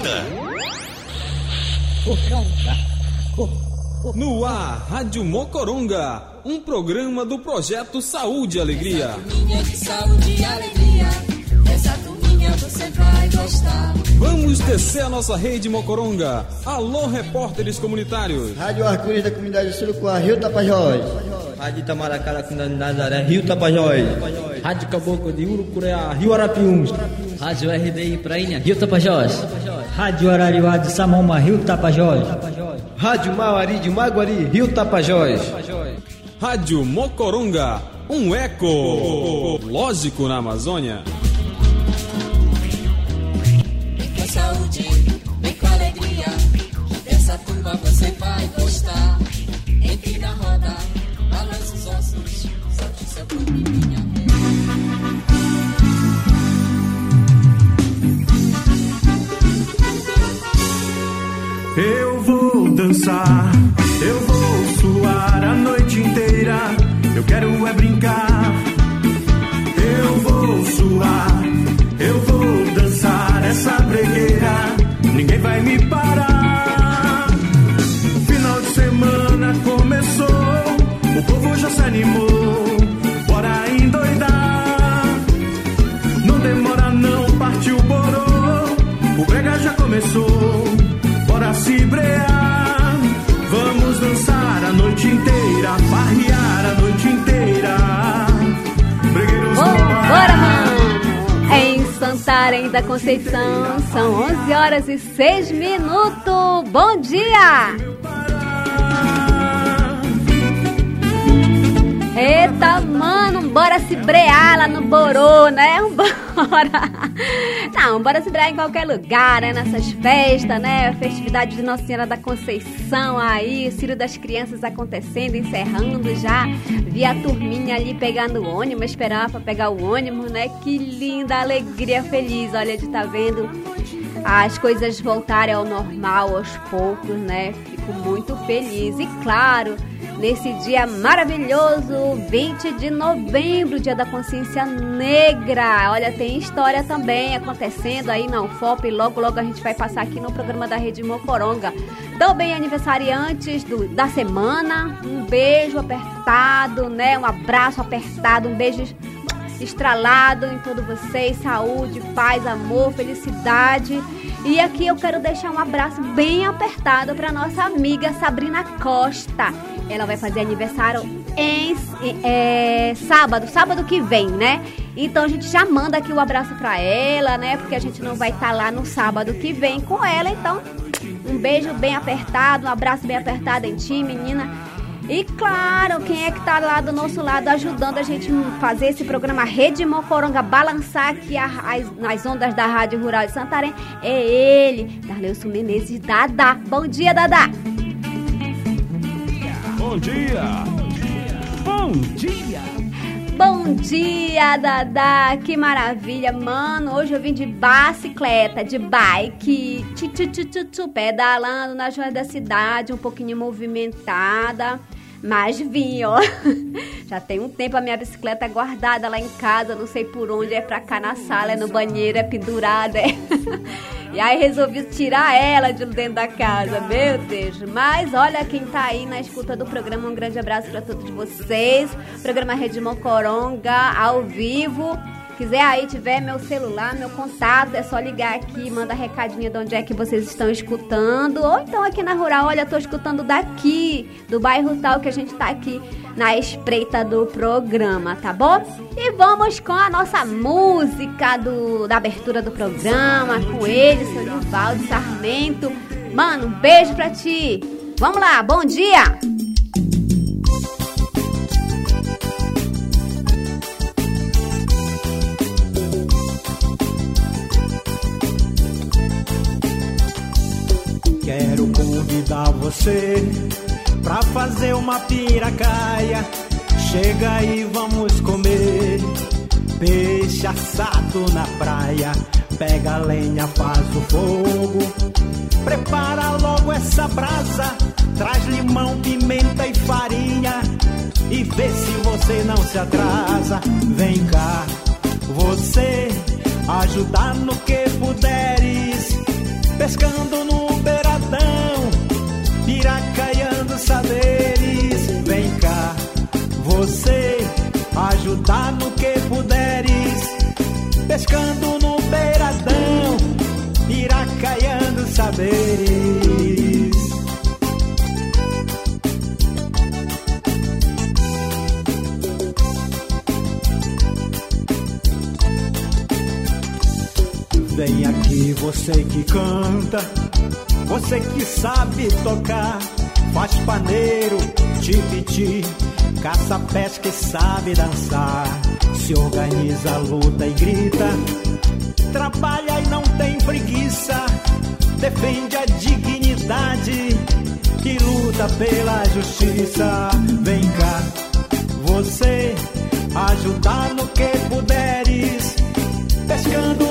roda. No ar, Rádio Mocoronga, um programa do projeto Saúde e Alegria. De saúde e alegria. Essa turminha você vai gostar. Vamos descer a nossa rede Mocoronga. Alô, repórteres comunitários. Rádio Arco-Íris da comunidade Surucuá, Rio Tapajós. Rádio Itamaracá da comunidade Nazaré, Rio Tapajós. Rádio Caboclo de Urucureá, Rio Arapiuns. Rádio RDI Prainha, Rio Tapajós. Rádio Arariuá de Samoma, Rio Tapajós. Rádio Mauari de Maguari, Rio Tapajós. Rádio Mocoronga, um eco. Lógico na Amazônia. Vem com saúde, vem com alegria. Essa turma você vai gostar. Entre na roda, balança os ossos. Solte seu corpo Eu vou dançar, eu vou suar a noite inteira. Eu quero é brincar. Eu vou suar, eu vou dançar essa bregueira. Ninguém vai me parar. Final de semana começou, o povo já se animou. Bora se brear. Vamos dançar a noite inteira, farrear a noite inteira. Bregueiros não Bora, mano! É em Santarém da Conceição, são 11 horas e 6 minutos. Bom dia! Eita, mano, bora se brear lá no Borô, né? Bora! Não, bora se brear em qualquer lugar, né? Nessas festas, né? Festividade de Nossa Senhora da Conceição aí, o Círio das Crianças acontecendo, encerrando já. Vi a turminha ali pegando o ônibus, esperar pra pegar o ônibus, né? Que linda alegria, feliz, olha, de estar vendo as coisas voltarem ao normal aos poucos, né? Fico muito feliz. E claro, nesse dia maravilhoso, 20 de novembro, dia da consciência negra. Olha, tem história também acontecendo aí na UFOP logo, logo a gente vai passar aqui no programa da Rede Mocoronga. Também aniversariantes do, da semana, um beijo apertado, né? Um abraço apertado, um beijo estralado em todos vocês, saúde, paz, amor, felicidade. E aqui eu quero deixar um abraço bem apertado para nossa amiga Sabrina Costa. Ela vai fazer aniversário em é, sábado, sábado que vem, né? Então a gente já manda aqui o um abraço para ela, né? Porque a gente não vai estar tá lá no sábado que vem com ela. Então, um beijo bem apertado, um abraço bem apertado em ti, menina. E claro, quem é que tá lá do nosso lado ajudando a gente fazer esse programa Rede Mocoronga balançar aqui a- as- nas ondas da Rádio Rural de Santarém? É ele, Darleuso Menezes Dada. Bom dia, Dada! Bom dia! Bom dia! Bom dia, Dada! Que maravilha, mano! Hoje eu vim de bicicleta, de bike, tchu, tchu, tchu, pedalando nas ruas da cidade, um pouquinho movimentada. Mas vim, ó. Já tem um tempo a minha bicicleta guardada lá em casa, não sei por onde, é pra cá na sala, é no banheiro, é pendurada, é. E aí resolvi tirar ela de dentro da casa, meu Deus. Mas olha quem tá aí na escuta do programa, um grande abraço pra todos vocês. Programa Rede Mocoronga, ao vivo. Quiser aí, tiver meu celular, meu contato, é só ligar aqui, manda recadinho de onde é que vocês estão escutando. Ou então aqui na Rural, olha, tô escutando daqui, do bairro tal que a gente tá aqui na espreita do programa, tá bom? E vamos com a nossa música do, da abertura do programa, com ele, seu Sarmento. Mano, um beijo pra ti. Vamos lá, bom dia! Convidar você pra fazer uma piracaia. Chega aí, vamos comer peixe assado na praia. Pega a lenha, faz o fogo. Prepara logo essa brasa. Traz limão, pimenta e farinha. E vê se você não se atrasa. Vem cá, você ajudar no que puderes. pescando no beiradão, ajudar no que puderes, pescando no beiradão, piracaiando saberes. Vem aqui você que canta, você que sabe tocar, faz paneiro, tipiti, caça pesca e sabe dançar. Se organiza, luta e grita, trabalha e não tem preguiça, defende a dignidade e luta pela justiça. Vem cá, você ajudar no que puderes, pescando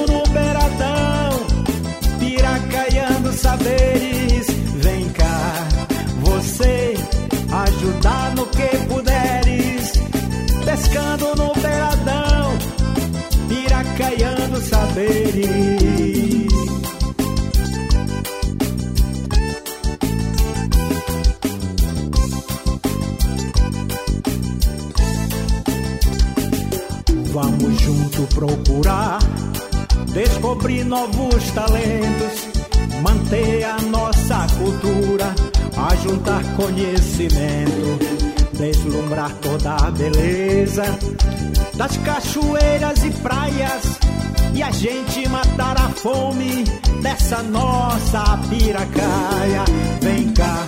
pescando no beiradão, piracaiando saberes. Vamos junto procurar, descobrir novos talentos, manter a nossa cultura, ajuntar conhecimento, deslumbrar toda a beleza das cachoeiras e praias e a gente matar a fome dessa nossa piracaia. Vem cá,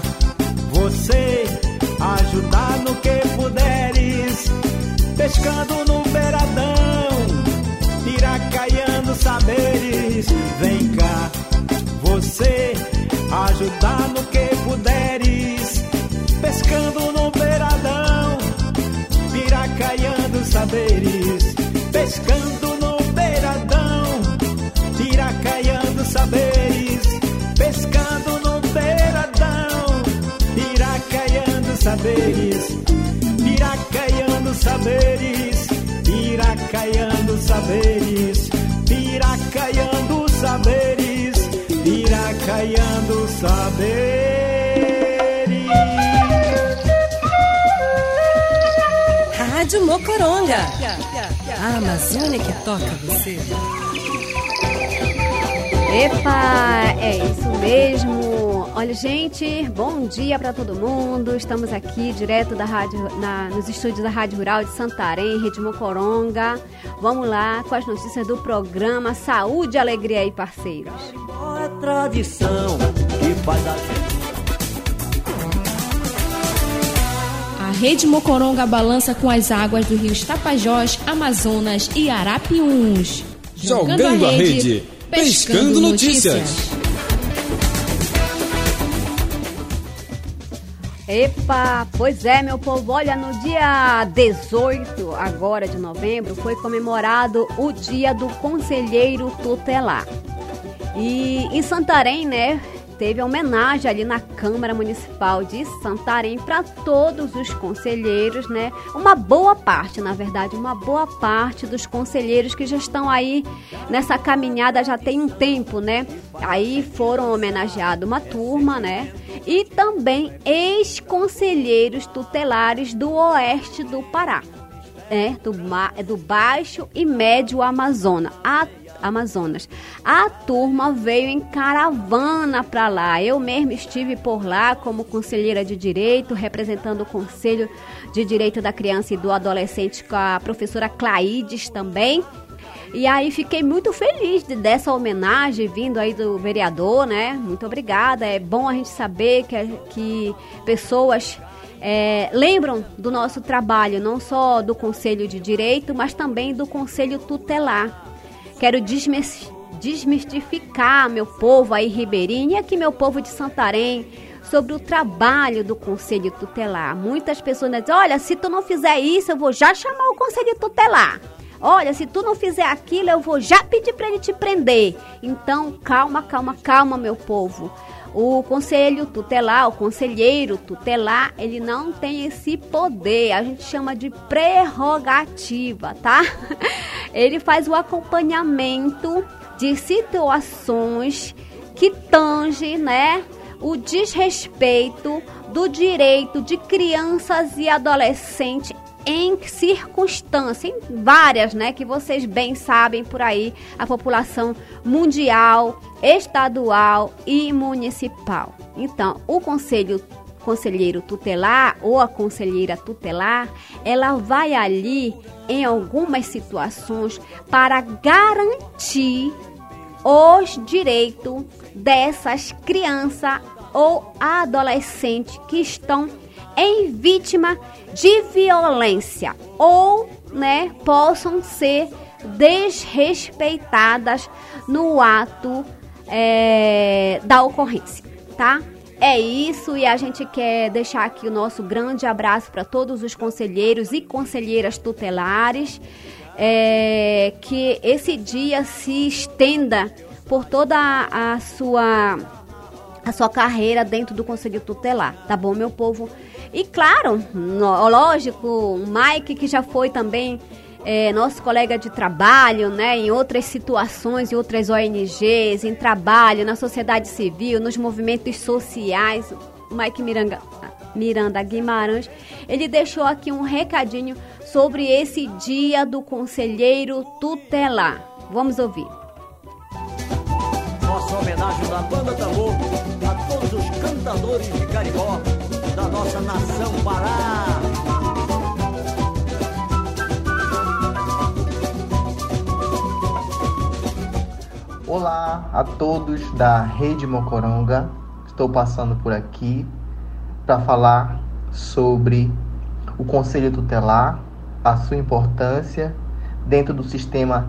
você ajudar no que puderes, pescando no beiradão, piracaiando saberes. Vem cá, você ajudar pescando no beiradão, piracaiando saberes, pescando no beiradão, piracaiando saberes, piracaiando saberes, piracaiando saberes, piracaiando saberes, piracaiando saberes. Rádio Mocoronga. A Amazônia que toca você. Epa, é isso mesmo. Olha, gente, bom dia para todo mundo. Estamos aqui direto da rádio, na- nos estúdios da Rádio Rural de Santarém, Rede Mocoronga. Vamos lá com as notícias do programa Saúde, Alegria e Parceiros. É tradição que faz a gente. Rede Mocoronga balança com as águas dos rios Tapajós, Amazonas e Arapiuns. Jogando a rede, pescando notícias. Epa, pois é, meu povo. Olha, no dia 18 agora de novembro foi comemorado o Dia do Conselheiro Tutelar. E em Santarém, né, teve homenagem ali na Câmara Municipal de Santarém para todos os conselheiros, né? Uma boa parte, na verdade, uma boa parte dos conselheiros que já estão aí nessa caminhada já tem um tempo, né? Aí foram homenageados uma turma, né? E também ex-conselheiros tutelares do oeste do Pará é, do, do Baixo e Médio Amazônia. A, Amazonas. A turma veio em caravana para lá. Eu mesmo estive por lá como conselheira de direito, representando o Conselho de Direito da Criança e do Adolescente com a professora Claides também. E aí fiquei muito feliz de- dessa homenagem vindo aí do vereador, né? Muito obrigada. É bom a gente saber que, que pessoas é, lembram do nosso trabalho, não só do Conselho de Direito, mas também do Conselho Tutelar. Quero desmis- desmistificar meu povo aí ribeirinho e aqui meu povo de Santarém sobre o trabalho do Conselho Tutelar. Muitas pessoas dizem, olha, se tu não fizer isso, eu vou já chamar o Conselho Tutelar. Olha, se tu não fizer aquilo, eu vou já pedir para ele te prender. Então, calma, calma, calma, meu povo. O conselho tutelar, o conselheiro tutelar, ele não tem esse poder. A gente chama de prerrogativa, tá? Ele faz o acompanhamento de situações que tange, né, o desrespeito do direito de crianças e adolescentes em circunstâncias, em várias, né, que vocês bem sabem por aí, a população mundial, estadual e municipal. Então, o conselho conselheiro tutelar ou a conselheira tutelar, ela vai ali em algumas situações para garantir os direitos dessas crianças ou adolescentes que estão em vítima de violência ou, né, possam ser desrespeitadas no ato é, da ocorrência, tá? É isso e a gente quer deixar aqui o nosso grande abraço para todos os conselheiros e conselheiras tutelares. É, que esse dia se estenda por toda a, a sua a sua carreira dentro do conselho tutelar, tá bom, meu povo? E claro, lógico, o Mike que já foi também é, nosso colega de trabalho, né, em outras situações, em outras ONGs, em trabalho, na sociedade civil, nos movimentos sociais, o Mike Miranda, Miranda Guimarães, ele deixou aqui um recadinho sobre esse dia do conselheiro tutelar. Vamos ouvir. Nossa homenagem da Banda Tambor a todos os cantadores de Caribó da nossa nação Pará. Olá a todos da Rede Mocoronga. Estou passando por aqui para falar sobre o Conselho Tutelar, a sua importância dentro do sistema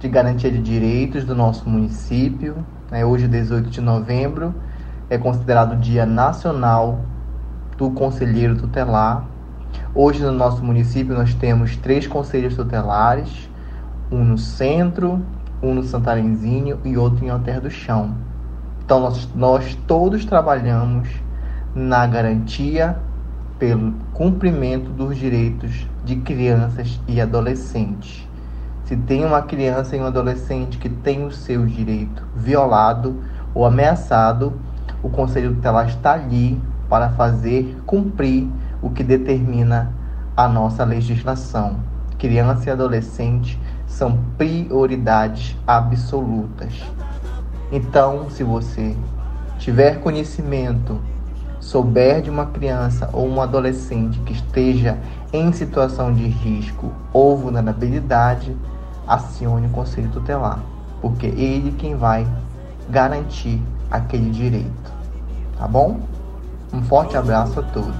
de garantia de direitos do nosso município. Né? Hoje, 18 de novembro, é considerado Dia Nacional do Conselheiro Tutelar. Hoje, no nosso município, nós temos três conselhos tutelares: um no centro, um no Santarenzinho e outro em Alter do Chão. Então nós, nós todos trabalhamos na garantia pelo cumprimento dos direitos de crianças e adolescentes. Se tem uma criança e um adolescente que tem o seu direito violado ou ameaçado, o Conselho Tutelar está ali para fazer cumprir o que determina a nossa legislação. Criança e adolescente são prioridades absolutas. Então, se você tiver conhecimento, souber de uma criança ou um adolescente que esteja em situação de risco ou vulnerabilidade, acione o conselho tutelar, porque é ele quem vai garantir aquele direito. Tá bom? Um forte abraço a todos.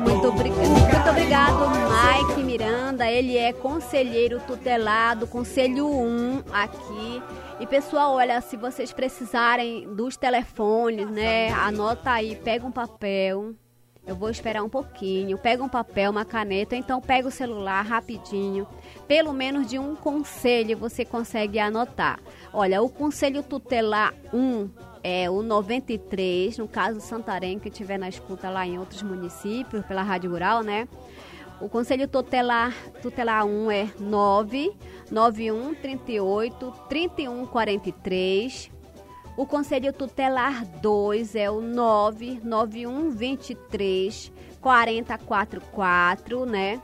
Muito, obrigado, muito obrigado, Mike Miranda. Ele é conselheiro tutelado, conselho 1 aqui. E pessoal, olha, se vocês precisarem dos telefones, né? Anota aí, pega um papel. Eu vou esperar um pouquinho. Pega um papel, uma caneta, então pega o celular rapidinho. Pelo menos de um conselho você consegue anotar. Olha, o conselho tutelar 1 é o 93, no caso Santarém, que estiver na escuta lá em outros municípios, pela Rádio Rural, né? O Conselho Tutelar, tutelar 1 é 9 91 38 31 43. O Conselho Tutelar 2 é o 991 23 4044, né?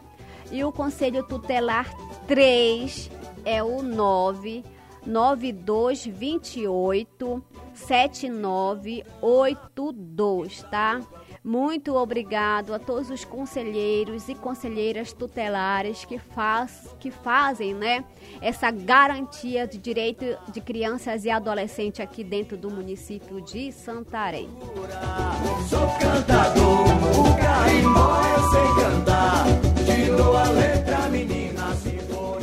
E o Conselho Tutelar 3 é o 9 9228 7982, tá? Muito obrigado a todos os conselheiros e conselheiras tutelares que, faz, que fazem né, essa garantia de direito de crianças e adolescentes aqui dentro do município de Santarém. Sou cantador, o cantar. Letra, menina, se fores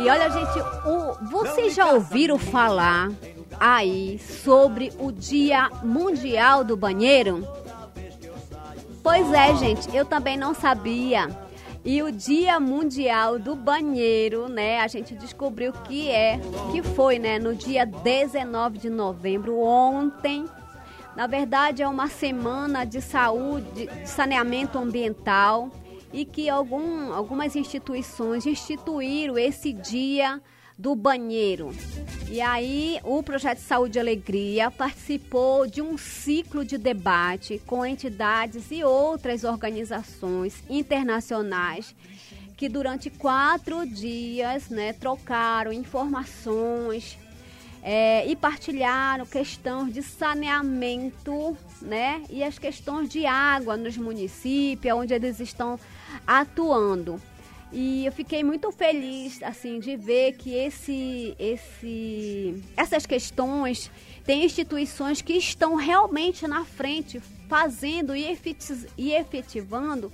E olha, gente, o, vocês já ouviram falar aí sobre o Dia Mundial do Banheiro? Pois é, gente, eu também não sabia. E o Dia Mundial do Banheiro, né? A gente descobriu que é, que foi, né, no dia 19 de novembro, ontem. Na verdade, é uma semana de saúde, de saneamento ambiental e que algum, algumas instituições instituíram esse dia do banheiro. E aí, o projeto Saúde e Alegria participou de um ciclo de debate com entidades e outras organizações internacionais que durante quatro dias né, trocaram informações é, e partilharam questões de saneamento né, e as questões de água nos municípios onde eles estão atuando. E eu fiquei muito feliz assim de ver que esse, esse, essas questões têm instituições que estão realmente na frente, fazendo e efetivando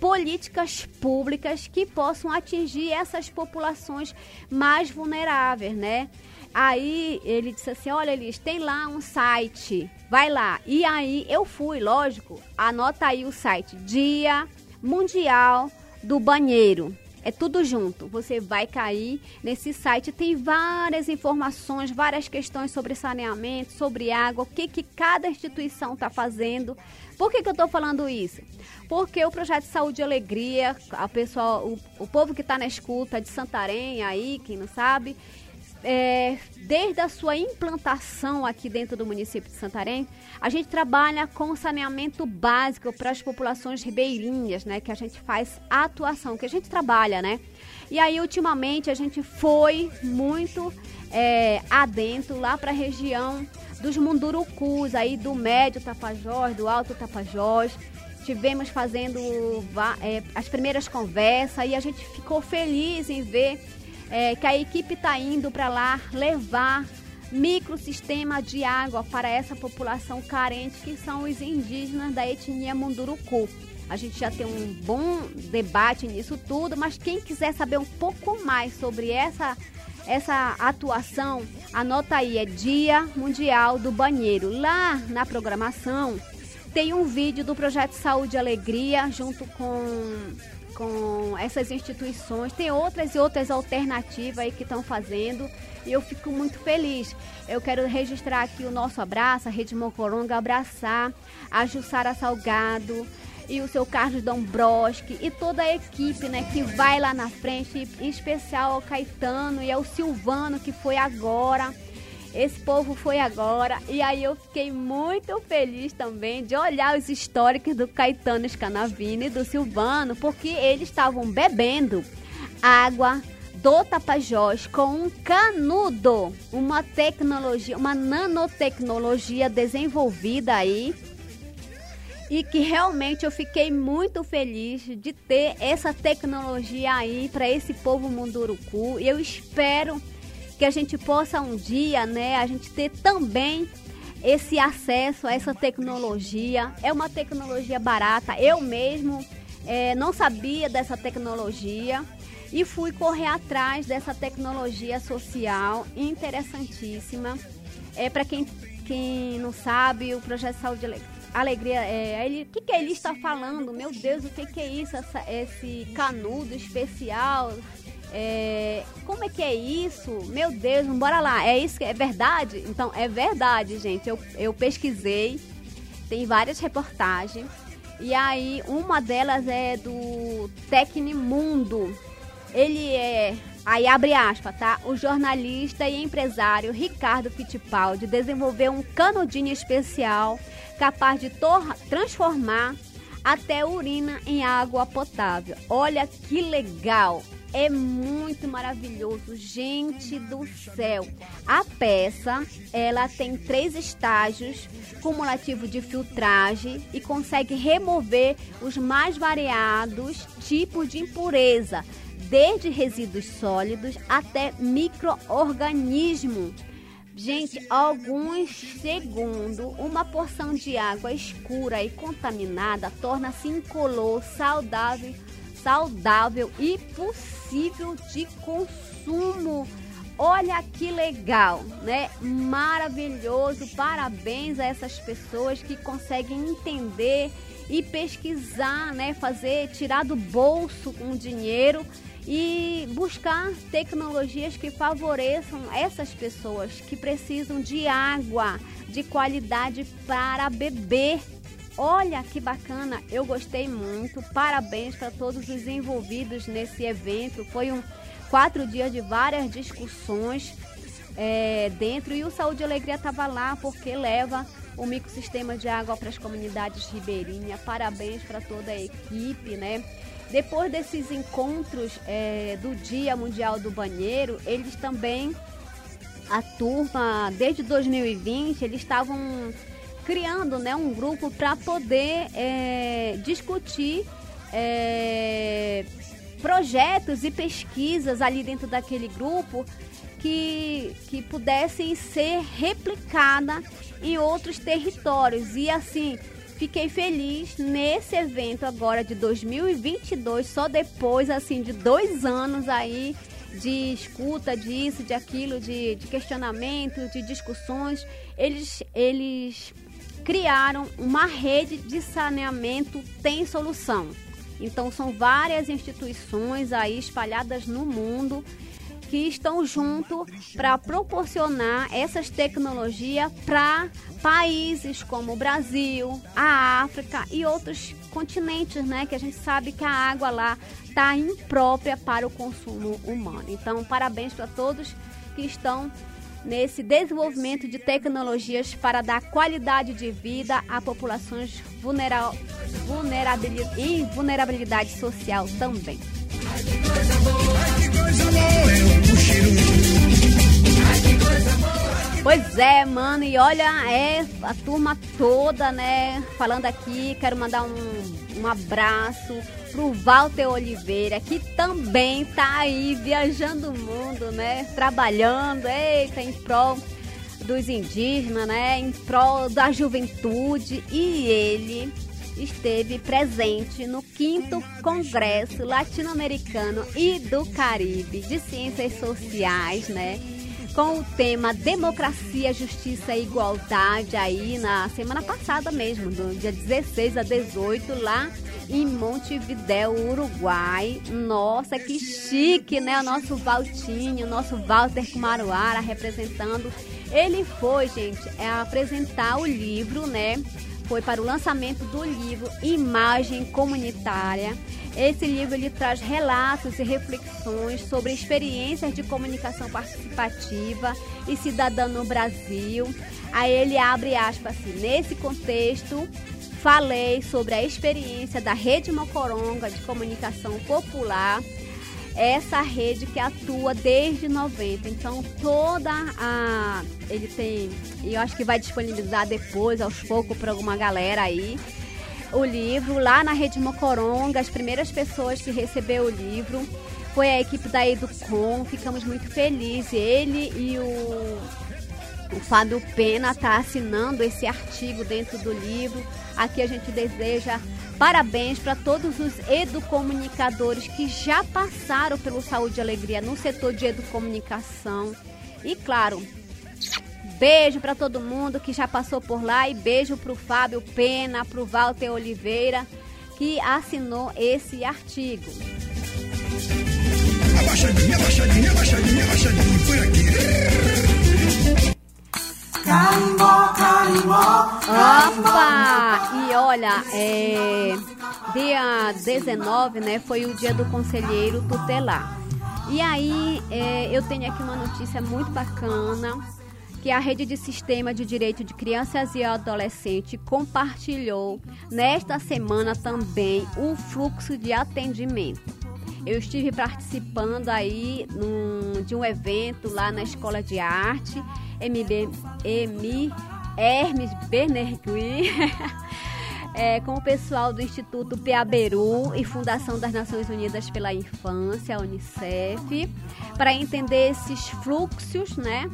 políticas públicas que possam atingir essas populações mais vulneráveis, né? Aí ele disse assim: Olha, Elis, tem lá um site, vai lá. E aí eu fui, lógico, anota aí o site: Dia Mundial do banheiro. É tudo junto. Você vai cair nesse site. Tem várias informações, várias questões sobre saneamento, sobre água, o que, que cada instituição está fazendo. Por que, que eu estou falando isso? Porque o projeto Saúde e Alegria, a pessoa, o, o povo que está na escuta de Santarém aí, quem não sabe, é, desde a sua implantação aqui dentro do município de Santarém, a gente trabalha com saneamento básico para as populações ribeirinhas, né? Que a gente faz atuação, que a gente trabalha, né? E aí, ultimamente, a gente foi muito é, adentro lá para a região dos Mundurucus, aí do Médio Tapajós, do Alto Tapajós. Tivemos fazendo é, as primeiras conversas e a gente ficou feliz em ver é, que a equipe está indo para lá levar microsistema de água para essa população carente que são os indígenas da etnia Munduruku. A gente já tem um bom debate nisso tudo, mas quem quiser saber um pouco mais sobre essa essa atuação, anota aí, é Dia Mundial do Banheiro. Lá na programação tem um vídeo do projeto Saúde e Alegria junto com com essas instituições. Tem outras e outras alternativas aí que estão fazendo e eu fico muito feliz. Eu quero registrar aqui o nosso abraço, a Rede Mocoronga, abraçar a Jussara Salgado e o seu Carlos Dombroski e toda a equipe né, que vai lá na frente, em especial ao Caetano e ao Silvano que foi agora esse povo foi agora. E aí eu fiquei muito feliz também de olhar os históricos do Caetano Scanavini e do Silvano, porque eles estavam bebendo água do Tapajós com um canudo, uma tecnologia, uma nanotecnologia desenvolvida aí e que realmente eu fiquei muito feliz de ter essa tecnologia aí para esse povo munduruku. Eu espero que a gente possa um dia, né, a gente ter também esse acesso a essa tecnologia. É uma tecnologia barata. Eu mesmo é, não sabia dessa tecnologia e fui correr atrás dessa tecnologia social interessantíssima. É para quem, quem não sabe, o projeto Saúde Alegria, é, ele, o que, que ele está falando? Meu Deus, o que, que é isso? Essa, esse canudo especial é, como é que é isso? Meu Deus, bora lá. É isso que é verdade? Então, é verdade, gente. Eu, eu pesquisei, tem várias reportagens. E aí, uma delas é do Tecnimundo. Ele é, aí abre aspas, tá? O jornalista e empresário Ricardo Fittipaldi desenvolveu um canudinho especial capaz de transformar até urina em água potável. Olha que legal! É muito maravilhoso, gente do céu. A peça, ela tem três estágios cumulativo de filtragem e consegue remover os mais variados tipos de impureza, desde resíduos sólidos até microorganismos. Gente, alguns segundos, uma porção de água escura e contaminada torna-se incolor, saudável, saudável e possível de consumo. Olha que legal, né? Maravilhoso. Parabéns a essas pessoas que conseguem entender e pesquisar, né? Fazer, tirar do bolso um dinheiro e buscar tecnologias que favoreçam essas pessoas que precisam de água de qualidade para beber. Olha que bacana, eu gostei muito. Parabéns para todos os envolvidos nesse evento. Foi um quatro dias de várias discussões é, dentro e o Saúde e Alegria estava lá porque leva o microsistema de água para as comunidades ribeirinhas. Parabéns para toda a equipe, né? Depois desses encontros é, do Dia Mundial do Banheiro, eles também, a turma, desde 2020, eles estavam criando né, um grupo para poder é, discutir é, projetos e pesquisas ali dentro daquele grupo que, que pudessem ser replicadas em outros territórios. E assim, fiquei feliz nesse evento agora de 2022, só depois assim de dois anos aí de escuta disso, de aquilo, de, de questionamento, de discussões, eles, eles criaram uma rede de saneamento tem solução. Então são várias instituições aí espalhadas no mundo que estão junto para proporcionar essas tecnologias para países como o Brasil, a África e outros continentes, né? Que a gente sabe que a água lá está imprópria para o consumo humano. Então, parabéns para todos que estão nesse desenvolvimento de tecnologias para dar qualidade de vida a populações vulnera vulnerabilidade, vulnerabilidade social também. Pois é, mano, e olha, é a turma toda, né, falando aqui, quero mandar um, um abraço pro Walter Oliveira, que também tá aí viajando o mundo, né, trabalhando, eita, em prol dos indígenas, né, em prol da juventude, e ele esteve presente no 5 Congresso Latino-Americano e do Caribe de Ciências Sociais, né? Com o tema Democracia, Justiça e Igualdade aí na semana passada mesmo, do dia 16 a 18, lá em Montevidéu, Uruguai. Nossa, que chique, né? O nosso Valtinho, o nosso Walter Kumaruara representando. Ele foi, gente, é apresentar o livro, né? foi para o lançamento do livro Imagem Comunitária. Esse livro ele traz relatos e reflexões sobre experiências de comunicação participativa e cidadã no Brasil. Aí ele abre aspas assim, nesse contexto, falei sobre a experiência da Rede Mocoronga de Comunicação Popular essa rede que atua desde 90. Então toda a ele tem, eu acho que vai disponibilizar depois aos poucos para alguma galera aí o livro lá na Rede Mocoronga, as primeiras pessoas que recebeu o livro foi a equipe da Educom, ficamos muito felizes. Ele e o, o Fábio Pena tá assinando esse artigo dentro do livro. Aqui a gente deseja Parabéns para todos os educomunicadores que já passaram pelo Saúde e Alegria no setor de educomunicação. E claro, beijo para todo mundo que já passou por lá e beijo para o Fábio Pena, para o Walter Oliveira, que assinou esse artigo. Abaixadinha, abaixadinha, abaixadinha, abaixadinha, por aqui. Carimbó, carimbó, Opa! E olha, é, dia 19, né, foi o dia do conselheiro tutelar. E aí, é, eu tenho aqui uma notícia muito bacana que a Rede de Sistema de Direito de Crianças e Adolescentes compartilhou nesta semana também o fluxo de atendimento. Eu estive participando aí num, de um evento lá na Escola de Arte MB, M, Hermes Bernergui, é, com o pessoal do Instituto Peaberu e Fundação das Nações Unidas pela Infância, Unicef, para entender esses fluxos, né?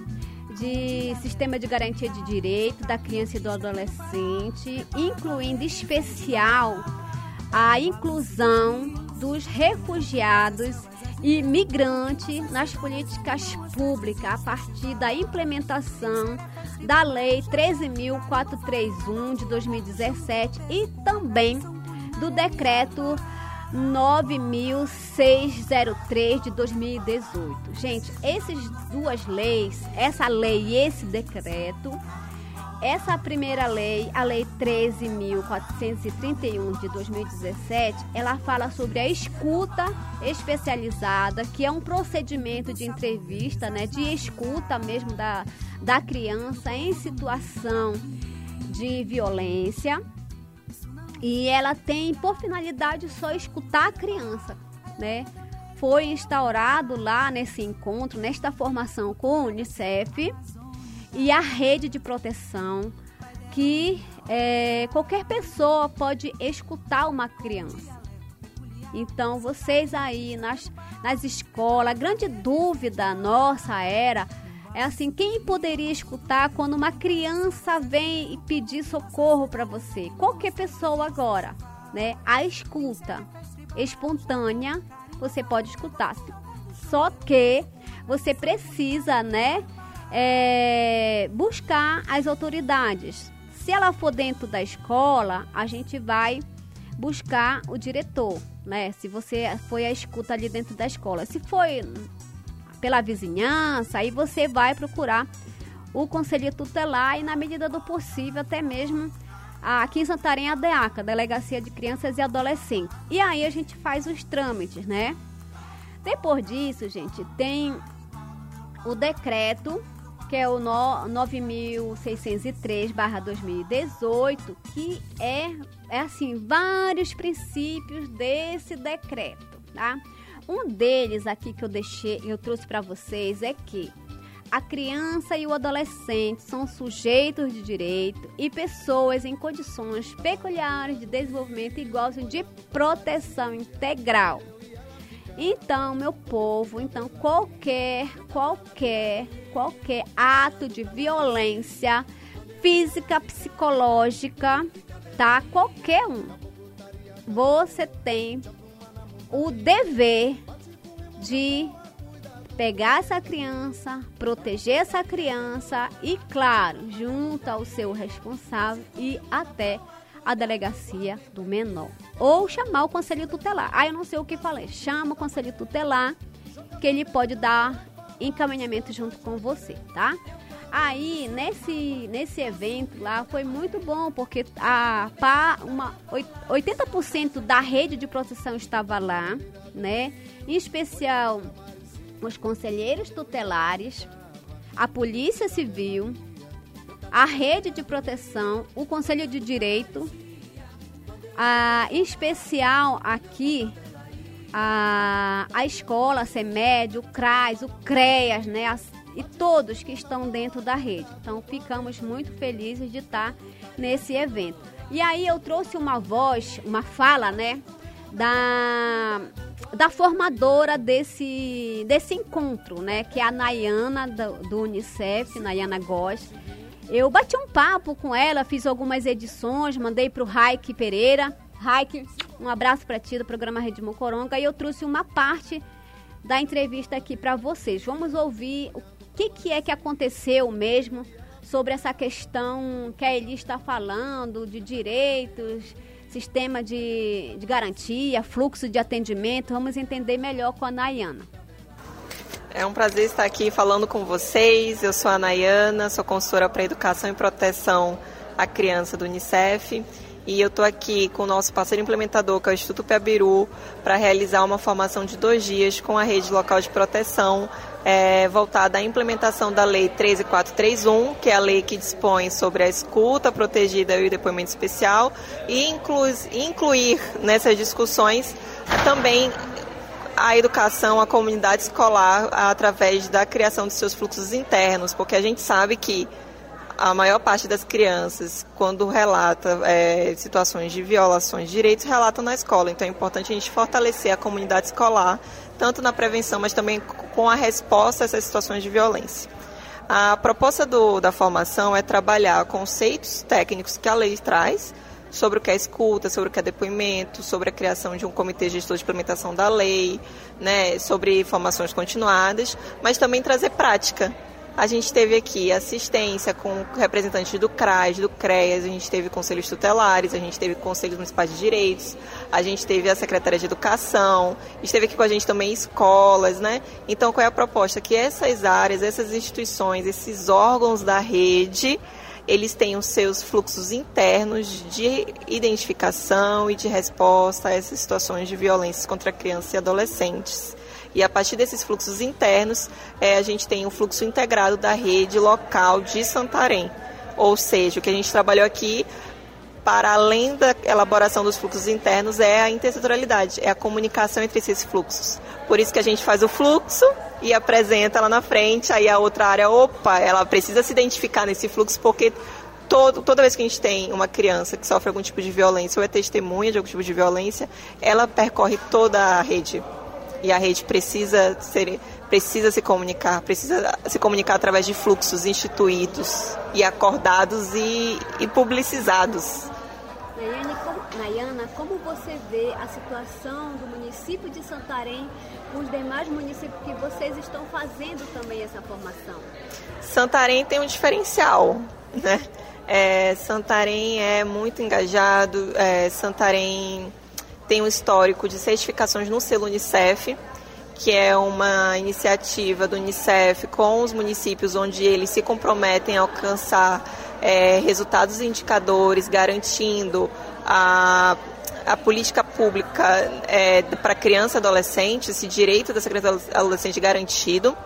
De sistema de garantia de direito da criança e do adolescente, incluindo especial a inclusão dos refugiados imigrante nas políticas públicas a partir da implementação da Lei 13.431 de 2017 e também do Decreto 9.603 de 2018. Gente, essas duas leis, essa lei e esse decreto, essa primeira lei, a Lei 13.431 de 2017, ela fala sobre a escuta especializada, que é um procedimento de entrevista, né, de escuta mesmo da, da criança em situação de violência. E ela tem por finalidade só escutar a criança, né? Foi instaurado lá nesse encontro, nesta formação com o Unicef, e a rede de proteção que é, qualquer pessoa pode escutar uma criança. Então, vocês aí nas, nas escolas, a grande dúvida nossa era é assim, quem poderia escutar quando uma criança vem e pedir socorro para você? Qualquer pessoa agora, né? A escuta espontânea, você pode escutar. Só que você precisa, né, é, buscar as autoridades. Se ela for dentro da escola, a gente vai buscar o diretor, né? Se você foi a escuta ali dentro da escola. Se foi pela vizinhança, aí você vai procurar o conselho tutelar e, na medida do possível, até mesmo aqui em Santarém, a DEACA, Delegacia de Crianças e Adolescentes. E aí a gente faz os trâmites, né? Depois disso, gente, tem o decreto que é o 9603/2018, que é é assim, vários princípios desse decreto, tá? Um deles aqui que eu deixei, eu trouxe para vocês é que a criança e o adolescente são sujeitos de direito e pessoas em condições peculiares de desenvolvimento igual de proteção integral. Então, meu povo, então qualquer, qualquer, qualquer ato de violência física, psicológica, tá? Qualquer um. Você tem o dever de pegar essa criança, proteger essa criança e, claro, junto ao seu responsável e até a delegacia do menor. Ou chamar o conselho tutelar. Ah, eu não sei o que falei. Chama o conselho tutelar, que ele pode dar encaminhamento junto com você, tá? Aí, nesse, nesse evento lá, foi muito bom, porque a, uma, 80% da rede de proteção estava lá, né? Em especial os conselheiros tutelares, a Polícia Civil, a rede de proteção, o Conselho de Direito, a, em especial aqui a, a escola, a CEMED, o CRAS, o CREAS, né, e todos que estão dentro da rede. Então ficamos muito felizes de estar nesse evento. E aí eu trouxe uma voz, uma fala, né, da, da formadora desse, desse encontro, né, que é a Nayana do, do Unicef, Nayana Góes. Eu bati um papo com ela, fiz algumas edições, mandei para o Raik Pereira. Raik, um abraço para ti do programa Rede Mocoronga. E eu trouxe uma parte da entrevista aqui para vocês. Vamos ouvir que, que é que aconteceu mesmo sobre essa questão que a Eli está falando de direitos, sistema de, de garantia, fluxo de atendimento. Vamos entender melhor com a Nayana. É um prazer estar aqui falando com vocês. Eu sou a Nayana, sou consultora para Educação e Proteção à Criança do Unicef. E eu estou aqui com o nosso parceiro implementador, que é o Instituto Piabiru, para realizar uma formação de dois dias com a rede local de proteção é, voltada à implementação da Lei 13431, que é a lei que dispõe sobre a escuta protegida e o depoimento especial, e inclui, incluir nessas discussões também a educação, a comunidade escolar através da criação de seus fluxos internos, porque a gente sabe que a maior parte das crianças, quando relata é, situações de violações de direitos, relatam na escola. Então é importante a gente fortalecer a comunidade escolar, tanto na prevenção, mas também com a resposta a essas situações de violência. A proposta do, da formação é trabalhar conceitos técnicos que a lei traz, sobre o que é escuta, sobre o que é depoimento, sobre a criação de um comitê gestor de implementação da lei, né, sobre formações continuadas, mas também trazer prática. A gente teve aqui assistência com representantes do CRAS, do CREAS, a gente teve conselhos tutelares, a gente teve conselhos municipais de direitos, a gente teve a Secretaria de Educação, esteve aqui com a gente também escolas, né? Então, qual é a proposta? Que essas áreas, essas instituições, esses órgãos da rede eles os seus fluxos internos de identificação e de resposta a essas situações de violência contra crianças e adolescentes. E a partir desses fluxos internos, é, a gente tem o um fluxo integrado da rede local de Santarém. Ou seja, o que a gente trabalhou aqui, para além da elaboração dos fluxos internos, é a intersetorialidade, é a comunicação entre esses fluxos. Por isso que a gente faz o fluxo e apresenta lá na frente, aí a outra área, opa, ela precisa se identificar nesse fluxo, porque todo, toda vez que a gente tem uma criança que sofre algum tipo de violência ou é testemunha de algum tipo de violência, ela percorre toda a rede e a rede precisa ser precisa se comunicar, precisa se comunicar através de fluxos instituídos e acordados e, e publicizados. Nayane, como, Nayana, como você vê a situação do município de Santarém com os demais municípios que vocês estão fazendo também essa formação? Santarém tem um diferencial, né? É, Santarém é muito engajado, é, Santarém tem um histórico de certificações no selo Unicef, que é uma iniciativa do Unicef com os municípios onde eles se comprometem a alcançar é, resultados e indicadores, garantindo a, a política pública é, para criança e adolescente, esse direito dessa criança adolescente garantido.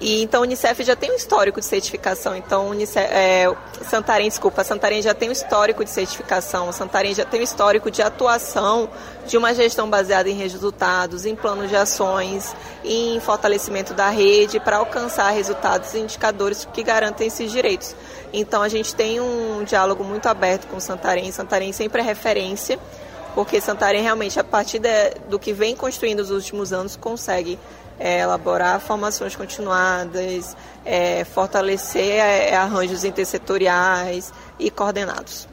E então o Unicef já tem um histórico de certificação. Então Unicef, é, Santarém, desculpa, Santarém já tem um histórico de certificação. Santarém já tem um histórico de atuação de uma gestão baseada em resultados, em planos de ações, em fortalecimento da rede para alcançar resultados e indicadores que garantem esses direitos. Então a gente tem um diálogo muito aberto com Santarém. Santarém sempre é referência porque Santarém realmente, a partir de, do que vem construindo nos últimos anos, consegue é, elaborar formações continuadas, é, fortalecer é, arranjos intersetoriais e coordenados.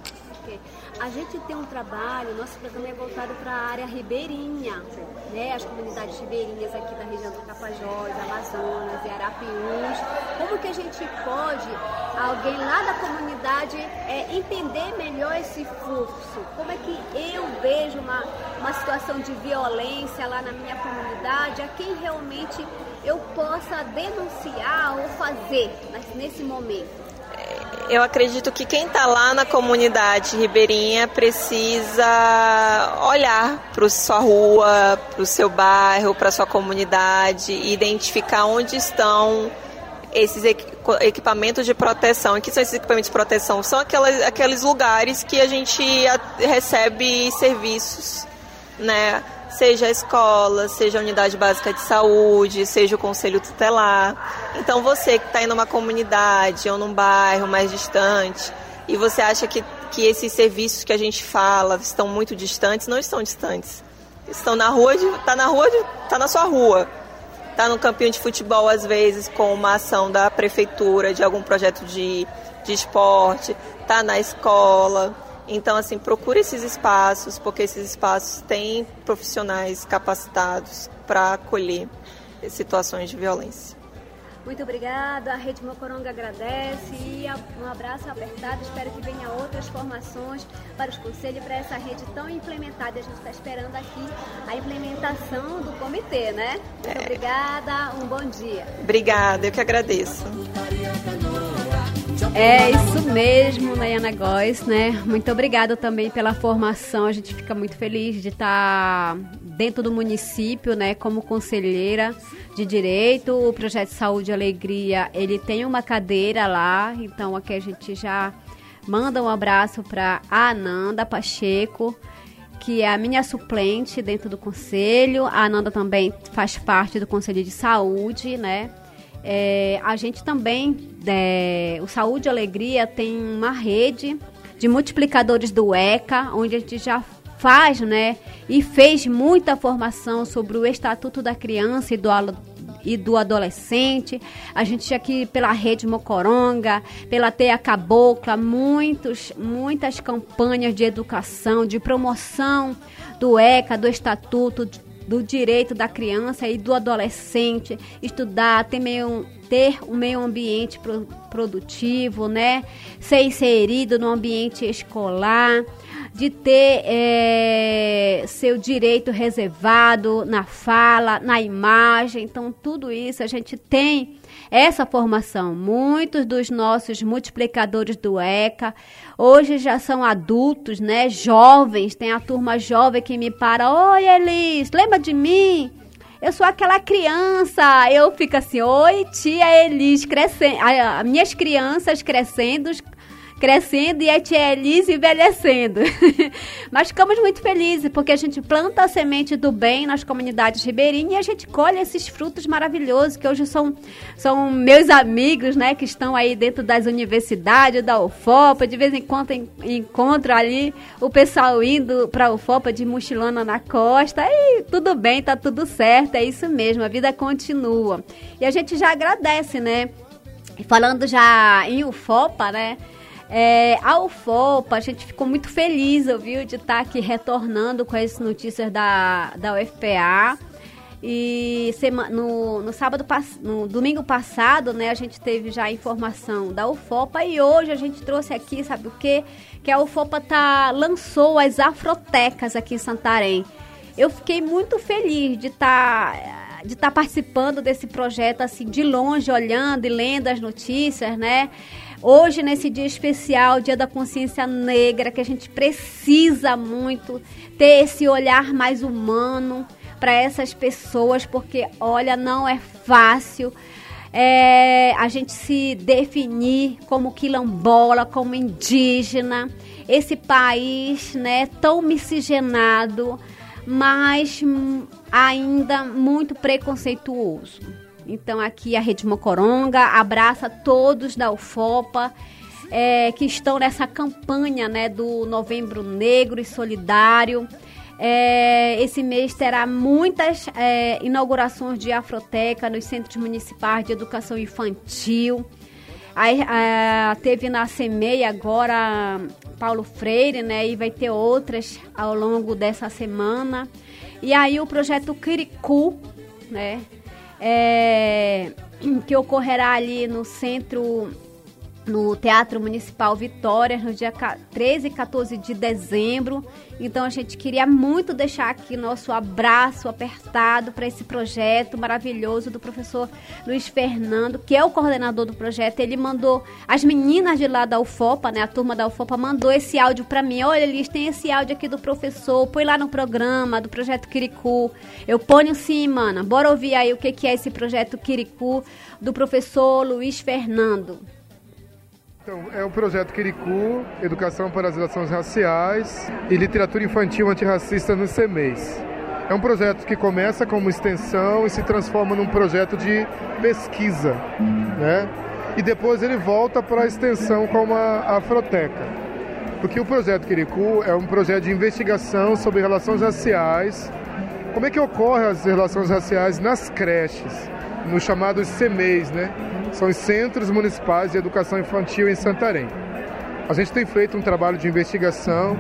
A gente tem um trabalho, nosso programa é voltado para a área ribeirinha, né? As comunidades ribeirinhas aqui da região do Capajós, Amazonas e Arapiuns. Como que a gente pode, alguém lá da comunidade, é, entender melhor esse fluxo? Como é que eu vejo uma, uma situação de violência lá na minha comunidade, a quem realmente eu possa denunciar ou fazer nesse momento? Eu acredito que quem está lá na comunidade ribeirinha precisa olhar para sua rua, para o seu bairro, para sua comunidade identificar onde estão esses equipamentos de proteção. E que são esses equipamentos de proteção? São aquelas, aqueles lugares que a gente recebe serviços, né? Seja a escola, seja a unidade básica de saúde, seja o conselho tutelar. Então você que está em uma comunidade ou num bairro mais distante e você acha que, que esses serviços que a gente fala estão muito distantes, não estão distantes. Estão na rua, de, tá na rua, de, tá na sua rua. Tá no campinho de futebol às vezes com uma ação da prefeitura de algum projeto de, de esporte, tá na escola então, assim, procure esses espaços, porque esses espaços têm profissionais capacitados para acolher situações de violência. Muito obrigada, a Rede Mocoronga agradece e um abraço apertado. Espero que venha outras formações para os conselhos, para essa rede tão implementada. A gente está esperando aqui a implementação do comitê, né? Muito é. obrigada, um bom dia. Obrigada, eu que agradeço. É isso mesmo, Nayana Góes, né? Muito obrigada também pela formação. A gente fica muito feliz de estar dentro do município, né, como conselheira de direito. O projeto Saúde e Alegria, ele tem uma cadeira lá, então aqui a gente já manda um abraço para a Ananda Pacheco, que é a minha suplente dentro do conselho. A Ananda também faz parte do Conselho de Saúde, né? É, a gente também, é, o Saúde e Alegria tem uma rede de multiplicadores do ECA, onde a gente já faz, né, e fez muita formação sobre o Estatuto da Criança e do, e do Adolescente. A gente aqui pela Rede Mocoronga, pela Teia Cabocla, muitos, muitas campanhas de educação, de promoção do ECA, do Estatuto do direito da criança e do adolescente estudar, ter, meio, ter um meio ambiente pro, produtivo, né? Ser inserido no ambiente escolar, de ter é, seu direito reservado na fala, na imagem. Então, tudo isso a gente tem essa formação. Muitos dos nossos multiplicadores do ECA hoje já são adultos, né? Jovens, tem a turma jovem que me para, oi Elis, lembra de mim? Eu sou aquela criança. Eu fico assim, oi, tia Elis, crescendo. Minhas crianças crescendo, crescendo e a tia Elise envelhecendo. Mas ficamos muito felizes porque a gente planta a semente do bem nas comunidades ribeirinhas e a gente colhe esses frutos maravilhosos que hoje são, são meus amigos, né, que estão aí dentro das universidades, da UFOPA. De vez em quando encontro ali o pessoal indo para a UFOPA de mochilona na costa e tudo bem, tá tudo certo, é isso mesmo, a vida continua. E a gente já agradece, né? Falando já em UFOPA, né? É, a UFOPA, a gente ficou muito feliz, viu, de estar aqui retornando com as notícias da, da UFPA. E no, no sábado, no domingo passado, né, a gente teve já a informação da UFOPA e hoje a gente trouxe aqui, sabe o quê? Que a UFOPA tá, lançou as afrotecas aqui em Santarém. Eu fiquei muito feliz de estar tá, de tá participando desse projeto assim de longe, olhando e lendo as notícias, né? Hoje, nesse dia especial, Dia da Consciência Negra, que a gente precisa muito ter esse olhar mais humano para essas pessoas, porque, olha, não é fácil. É, a gente se definir como quilombola, como indígena, esse país né, tão miscigenado, mas ainda muito preconceituoso. Então aqui a Rede Mocoronga abraça todos da UFOPA é, que estão nessa campanha né, do Novembro Negro e Solidário. É, esse mês terá muitas é, inaugurações de Afroteca nos centros municipais de educação infantil. Aí, a, teve na CEMEI agora Paulo Freire, né? E vai ter outras ao longo dessa semana. E aí o projeto Quiricu, né? É, que ocorrerá ali no centro no Teatro Municipal Vitória, no dia 13 e 14 de dezembro. Então a gente queria muito deixar aqui nosso abraço apertado para esse projeto maravilhoso do professor Luiz Fernando, que é o coordenador do projeto. Ele mandou as meninas de lá da UFOPA, né, a turma da UFOPA mandou esse áudio para mim. Olha, eles têm esse áudio aqui do professor, põe lá no programa do projeto Quiricu. Eu ponho sim, mana. Bora ouvir aí o que que é esse projeto Quiricu do professor Luiz Fernando. Então, é o projeto Quiricu, Educação para as Relações Raciais e Literatura Infantil Antirracista no CEMEIS. É um projeto que começa como extensão e se transforma num projeto de pesquisa, né? E depois ele volta para a extensão como a Afroteca. Porque o projeto Quiricu é um projeto de investigação sobre relações raciais. Como é que ocorrem as relações raciais nas creches, nos chamados CEMEIs, né? São os Centros Municipais de Educação Infantil em Santarém. A gente tem feito um trabalho de investigação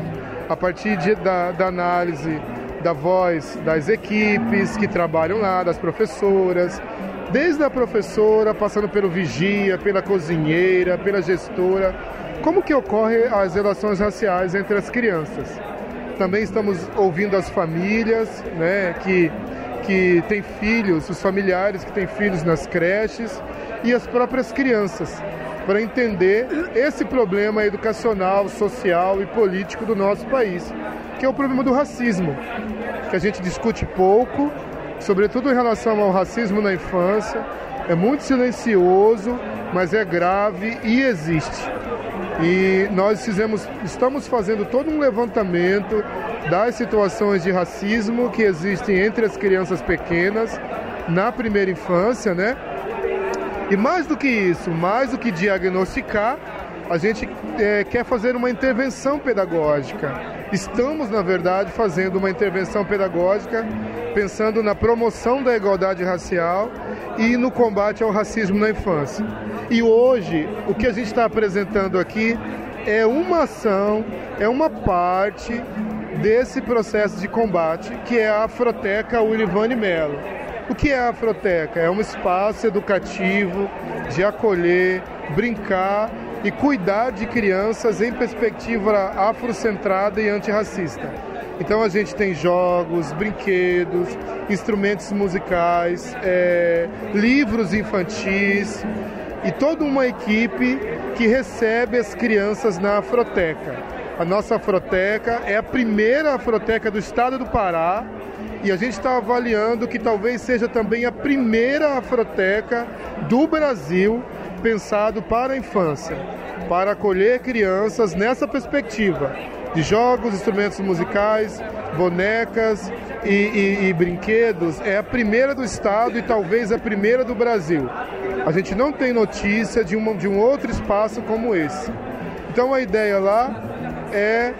a partir de, da, da análise da voz das equipes que trabalham lá, das professoras, desde a professora, passando pelo vigia, pela cozinheira, pela gestora, como que ocorrem as relações raciais entre as crianças. Também estamos ouvindo as famílias, né, que, que têm filhos, os familiares que têm filhos nas creches, e as próprias crianças, para entender esse problema educacional, social e político do nosso país, que é o problema do racismo, que a gente discute pouco, sobretudo em relação ao racismo na infância, é muito silencioso, mas é grave e existe. E nós fizemos, estamos fazendo todo um levantamento das situações de racismo que existem entre as crianças pequenas na primeira infância, né? E mais do que isso, mais do que diagnosticar, a gente é, quer fazer uma intervenção pedagógica. Estamos, na verdade, fazendo uma intervenção pedagógica pensando na promoção da igualdade racial e no combate ao racismo na infância. E hoje, o que a gente está apresentando aqui é uma ação, é uma parte desse processo de combate, que é a Afroteca Wilivane Mello. O que é a Afroteca? É um espaço educativo de acolher, brincar e cuidar de crianças em perspectiva afrocentrada e antirracista. Então a gente tem jogos, brinquedos, instrumentos musicais, é, livros infantis e toda uma equipe que recebe as crianças na Afroteca. A nossa Afroteca é a primeira Afroteca do estado do Pará e a gente está avaliando que talvez seja também a primeira Afroteca do Brasil pensado para a infância, para acolher crianças nessa perspectiva de jogos, instrumentos musicais, bonecas e, e, e, brinquedos. É a primeira do estado e talvez a primeira do Brasil. A gente não tem notícia de, uma, de um outro espaço como esse. Então a ideia lá é,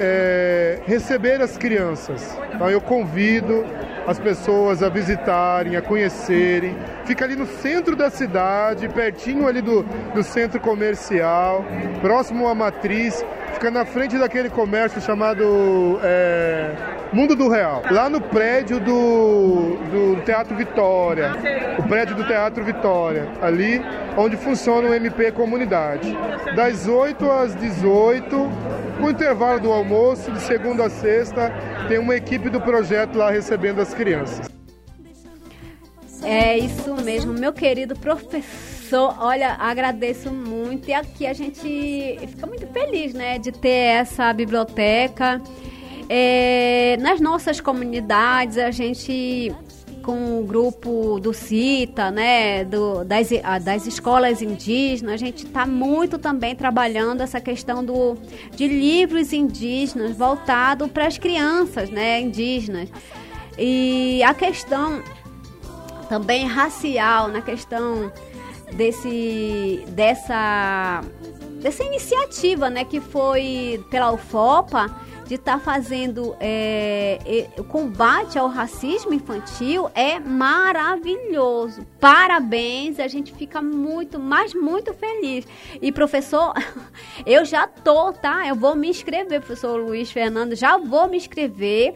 é receber as crianças. Então eu convido as pessoas a visitarem, a conhecerem. Fica ali no centro da cidade, pertinho ali do, do centro comercial, próximo à matriz fica na frente daquele comércio chamado é, Mundo do Real. Lá no prédio do, do Teatro Vitória. O prédio do Teatro Vitória. Ali onde funciona o MP Comunidade. Das 8 às 18, com intervalo do almoço, de segunda a sexta, tem uma equipe do projeto lá recebendo as crianças. É isso mesmo, meu querido professor olha, agradeço muito e aqui a gente fica muito feliz, né, de ter essa biblioteca. É, nas nossas comunidades, a gente com o grupo do CITA, né, do, das, das escolas indígenas, a gente está muito também trabalhando essa questão do, de livros indígenas voltado para as crianças, né, indígenas. E a questão também racial, na questão desse dessa dessa iniciativa, né, que foi pela UFOPA de estar tá fazendo é, o combate ao racismo infantil é maravilhoso. Parabéns, a gente fica muito, mas muito feliz. E professor, eu já tô, tá? Eu vou me inscrever, professor Luiz Fernando, já vou me inscrever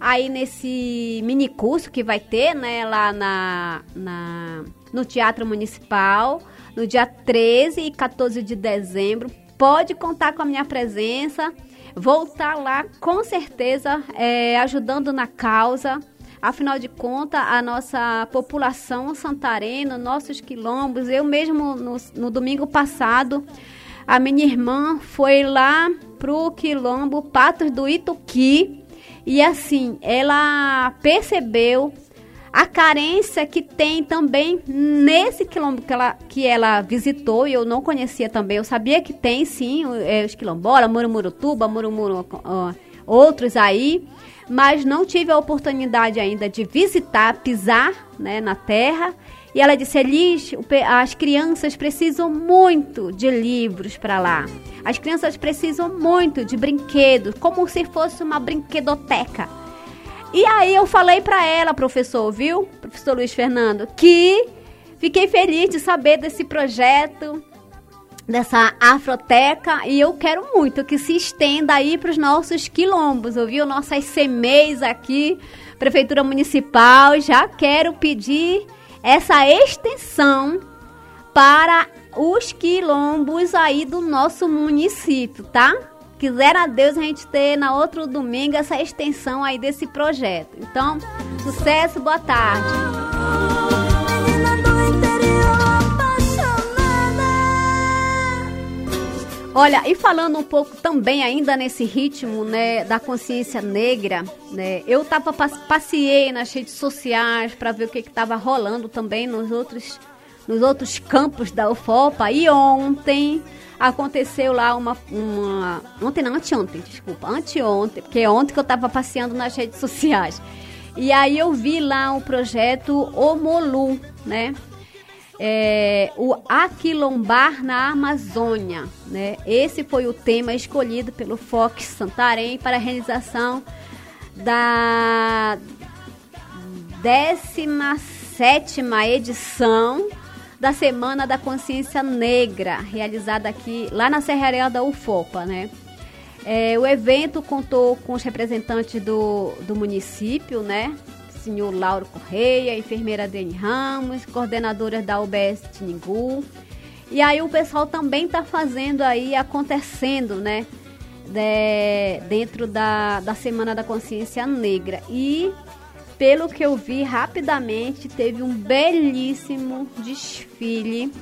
aí nesse mini curso que vai ter, né, lá na, na no Teatro Municipal, no dia 13 e 14 de dezembro. Pode contar com a minha presença. Vou estar lá com certeza é, ajudando na causa. Afinal de contas, a nossa população santarena, nossos quilombos, eu mesmo no, no domingo passado, a minha irmã foi lá pro quilombo Patos do Ituqui e assim, ela percebeu a carência que tem também nesse quilombo que ela, que ela visitou e eu não conhecia também. Eu sabia que tem sim é, os quilombolas, Murumurutuba, Murumuru, uh, outros aí, mas não tive a oportunidade ainda de visitar, pisar né, na terra. E ela disse: Elis, as crianças precisam muito de livros para lá. As crianças precisam muito de brinquedos, como se fosse uma brinquedoteca e aí eu falei para ela, professor, viu? Professor Luiz Fernando, que fiquei feliz de saber desse projeto, dessa afroteca, e eu quero muito que se estenda aí para os nossos quilombos, ouviu? Nossas semeis aqui, Prefeitura Municipal, já quero pedir essa extensão para os quilombos aí do nosso município, tá? Quiser a Deus a gente ter na outro domingo essa extensão aí desse projeto. Então, sucesso, boa tarde. Olha, e falando um pouco também ainda nesse ritmo, né, da consciência negra, né, eu tava passei nas redes sociais para ver o que que tava rolando também nos outros nos outros campos da UFOPA e ontem aconteceu lá uma, uma. Ontem não, anteontem, desculpa. Anteontem, porque é ontem que eu estava passeando nas redes sociais. E aí eu vi lá o projeto Omolu, né? É, o Aquilombar na Amazônia, né? Esse foi o tema escolhido pelo Fox Santarém para a realização da 17 edição da Semana da Consciência Negra, realizada aqui lá na Serraria da UFOPA, né? É, o evento contou com os representantes do, do município, né? Senhor Lauro Correia, enfermeira Deni Ramos, coordenadora da UBS Tiningu. E aí o pessoal também está fazendo aí, acontecendo, né? de, dentro da, da Semana da Consciência Negra. E, pelo que eu vi rapidamente, teve um belíssimo desfile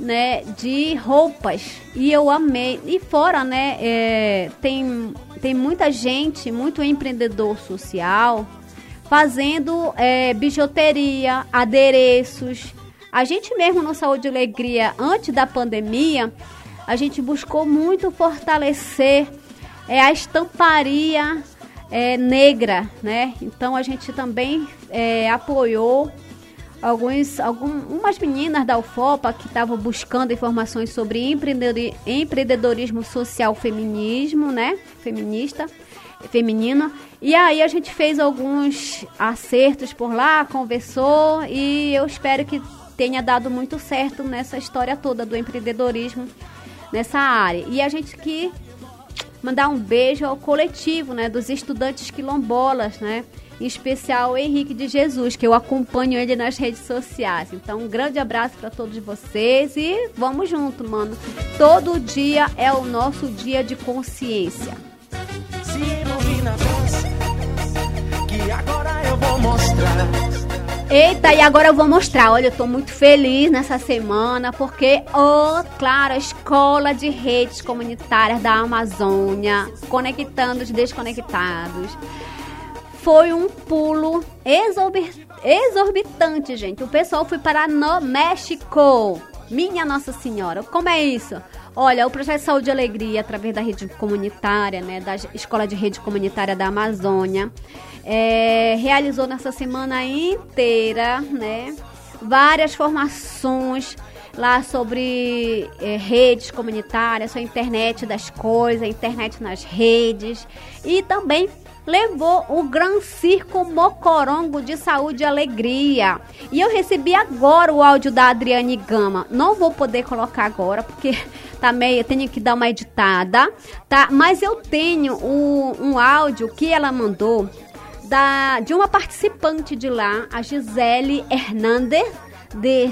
né, de roupas e eu amei. E fora, né, é, tem, tem muita gente, muito empreendedor social fazendo é, bijuteria, adereços. A gente mesmo no Saúde e Alegria, antes da pandemia, a gente buscou muito fortalecer é, a estamparia é, negra, né? Então a gente também é, apoiou alguns, algumas meninas da UFOPA que estavam buscando informações sobre empreendedorismo social feminismo, né? Feminista, feminino. E aí a gente fez alguns acertos por lá, conversou e eu espero que tenha dado muito certo nessa história toda do empreendedorismo nessa área. E a gente que mandar um beijo ao coletivo, né, dos estudantes quilombolas, né? em especial o Henrique de Jesus, que eu acompanho ele nas redes sociais. Então, um grande abraço para todos vocês e vamos junto, mano. Todo dia é o nosso dia de consciência. Se que agora eu vou mostrar. Eita, e agora eu vou mostrar. Olha, eu tô muito feliz nessa semana porque, oh, claro, a Escola de Redes Comunitárias da Amazônia, conectando os desconectados foi um pulo exorbitante, gente. O pessoal foi parar no México. Minha Nossa Senhora, como é isso? Olha, o Projeto Saúde e Alegria, através da rede comunitária, né, da Escola de Rede Comunitária da Amazônia, é, realizou nessa semana inteira, né, várias formações lá sobre é, redes comunitárias, a internet das coisas, a internet nas redes e também levou o Gran Circo Mocorongo de Saúde e Alegria. E eu recebi agora o áudio da Adriane Gama. Não vou poder colocar agora, porque tá meio, tenho que dar uma editada, tá? Mas eu tenho um, um áudio que ela mandou da, de uma participante de lá, a Gisele Hernandes, de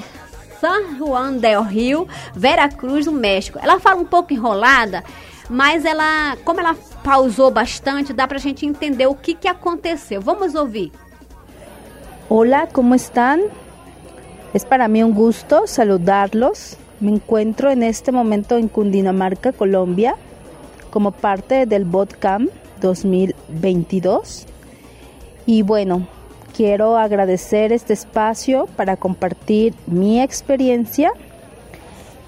San Juan del Rio, Veracruz, no México. Ela fala um pouco enrolada, mas ela, como ela pausou bastante, dá para a gente entender o que, que aconteceu. Vamos ouvir. Hola, ¿cómo están? Es para mí un gusto saludarlos. Me encuentro en este momento en Cundinamarca, Colombia, como parte del BotCamp 2022. Y bueno, quiero agradecer este espacio para compartir mi experiencia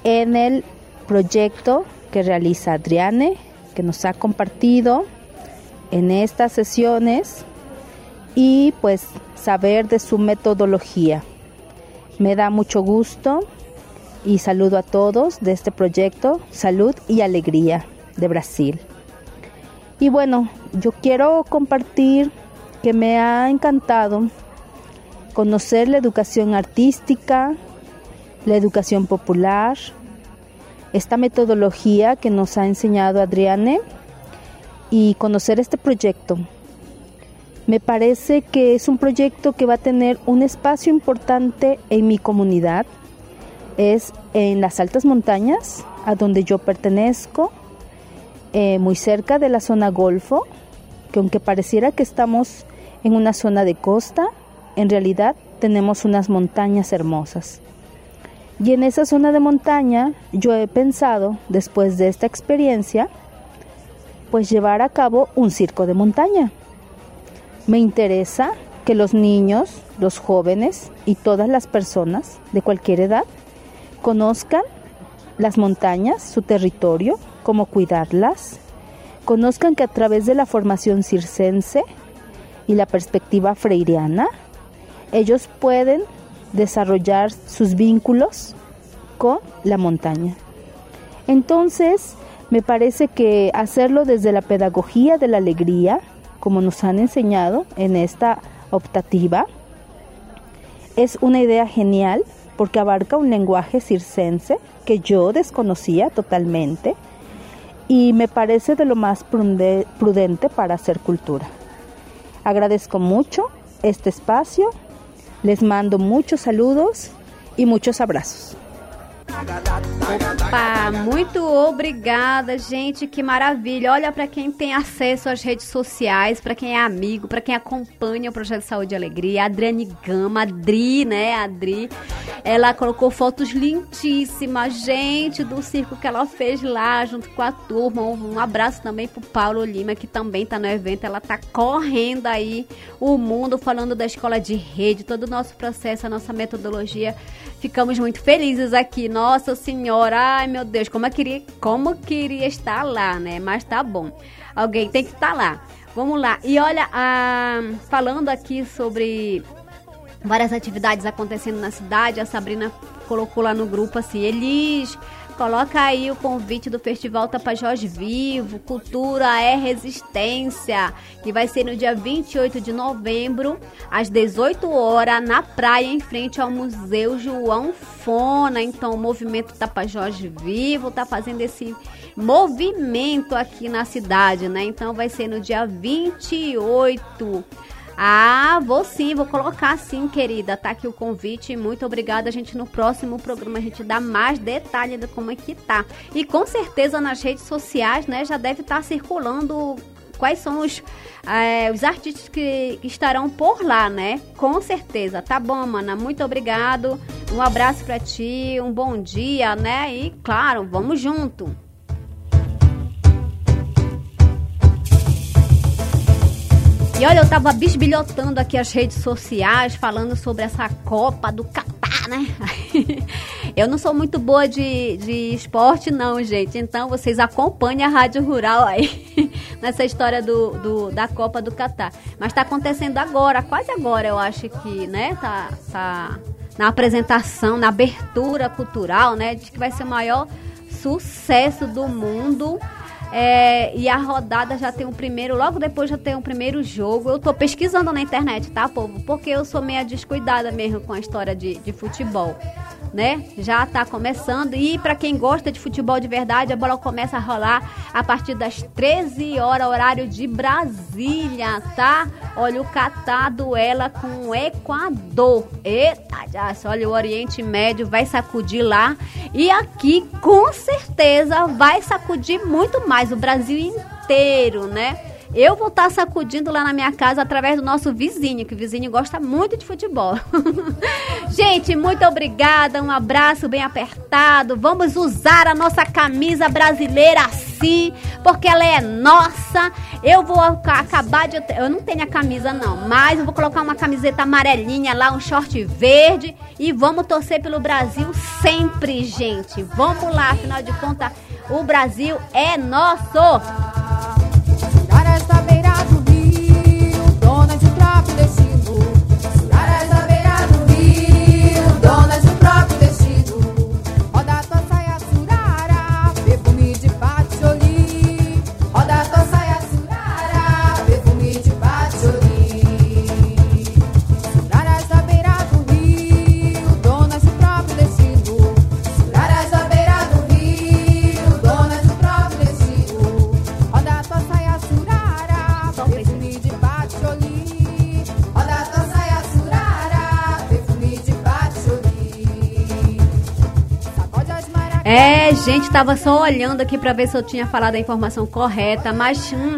en el proyecto que realiza Adriane que nos ha compartido en estas sesiones y pues saber de su metodología. Me da mucho gusto y saludo a todos de este proyecto Salud y Alegría de Brasil. Y bueno, yo quiero compartir que me ha encantado conocer la educación artística, la educación popular, esta metodología que nos ha enseñado Adriane y conocer este proyecto. Me parece que es un proyecto que va a tener un espacio importante en mi comunidad. Es en las altas montañas, a donde yo pertenezco, eh, muy cerca de la zona Golfo, que aunque pareciera que estamos en una zona de costa, en realidad tenemos unas montañas hermosas. Y en esa zona de montaña yo he pensado, después de esta experiencia, pues llevar a cabo un circo de montaña. Me interesa que los niños, los jóvenes y todas las personas de cualquier edad conozcan las montañas, su territorio, cómo cuidarlas, conozcan que a través de la formación circense y la perspectiva freiriana, ellos pueden desarrollar sus vínculos con la montaña. Entonces, me parece que hacerlo desde la pedagogía de la alegría, como nos han enseñado en esta optativa, es una idea genial porque abarca un lenguaje circense que yo desconocía totalmente y me parece de lo más prudente para hacer cultura. Agradezco mucho este espacio les mando muchos saludos y muchos abrazos. Opa, muito obrigada, gente, que maravilha. Olha para quem tem acesso às redes sociais, para quem é amigo, para quem acompanha o projeto Saúde e Alegria, a Adriane Gama, Adri, né, Adri. Ela colocou fotos lindíssimas, gente, do circo que ela fez lá junto com a turma. Um abraço também pro Paulo Lima, que também tá no evento. Ela tá correndo aí o mundo falando da escola de rede, todo o nosso processo, a nossa metodologia. Ficamos muito felizes aqui. Nossa Senhora, ai meu Deus, como eu queria, como eu queria estar lá, né? Mas tá bom. Alguém tem que estar lá. Vamos lá. E olha, ah, falando aqui sobre várias atividades acontecendo na cidade, a Sabrina colocou lá no grupo assim, Elis, coloca aí o convite do Festival Tapajós Vivo, Cultura é Resistência, que vai ser no dia 28 de novembro, às 18 horas, na praia, em frente ao Museu João Fona. Então, o movimento Tapajós Vivo tá fazendo esse movimento aqui na cidade, né? Então, vai ser no dia 28 ah, vou sim, vou colocar sim, querida. Tá aqui o convite. Muito obrigada. A gente no próximo programa a gente dá mais detalhe de como é que tá. E com certeza nas redes sociais, né, já deve estar tá circulando quais são os, é, os artistas que, estarão por lá, né? Com certeza. Tá bom, mana. Muito obrigado. Um abraço para ti, um bom dia, né? E claro, vamos junto. E olha, eu tava bisbilhotando aqui as redes sociais, falando sobre essa Copa do Catar, né? eu não sou muito boa de, de esporte, não, gente. Então vocês acompanhem a Rádio Rural aí nessa história do, do, da Copa do Catar. Mas tá acontecendo agora, quase agora, eu acho que, né? Tá, tá na apresentação, na abertura cultural, né? Diz que vai ser o maior sucesso do mundo é, e a rodada já tem o primeiro, logo depois já tem o primeiro jogo. Eu tô pesquisando na internet, tá, povo? Porque eu sou meio descuidada mesmo com a história de, de futebol né? Já está começando e para quem gosta de futebol de verdade, a bola começa a rolar a partir das 13 horas horário de Brasília, tá? Olha o Catar duela com o Equador. Eita, já, olha o Oriente Médio vai sacudir lá e aqui com certeza vai sacudir muito mais o Brasil inteiro, né? Eu vou estar tá sacudindo lá na minha casa através do nosso vizinho, que o vizinho gosta muito de futebol. Gente, muito obrigada. Um abraço bem apertado. Vamos usar a nossa camisa brasileira assim, porque ela é nossa. Eu vou acabar de. Eu não tenho a camisa, não, mas eu vou colocar uma camiseta amarelinha lá, um short verde. E vamos torcer pelo Brasil sempre, gente. Vamos lá, afinal de contas, o Brasil é nosso. É, gente, tava só olhando aqui para ver se eu tinha falado a informação correta, mas hum,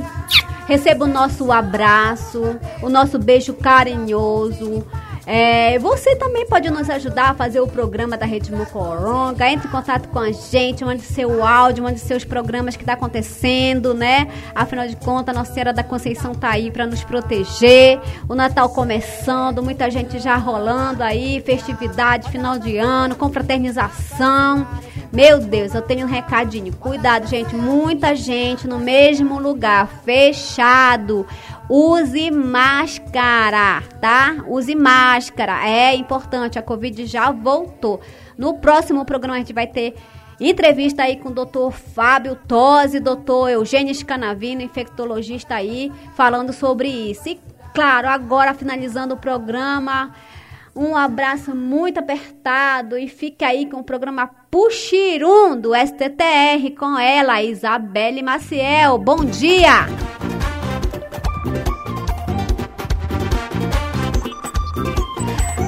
receba o nosso abraço, o nosso beijo carinhoso. É, você também pode nos ajudar a fazer o programa da Rede Mocoronga. Entre em contato com a gente, mande seu áudio, mande seus programas que está acontecendo, né? Afinal de contas, Nossa Senhora da Conceição tá aí para nos proteger. O Natal começando, muita gente já rolando aí, festividade, final de ano, confraternização. Meu Deus, eu tenho um recadinho. Cuidado, gente. Muita gente no mesmo lugar, fechado. Use máscara, tá? Use máscara. É importante. A Covid já voltou. No próximo programa a gente vai ter entrevista aí com o doutor Fábio Tosi, doutor Eugênio Scanavino, infectologista aí, falando sobre isso. E claro, agora finalizando o programa. Um abraço muito apertado e fique aí com o programa Puxirum do STTR com ela, Isabelle Maciel. Bom dia!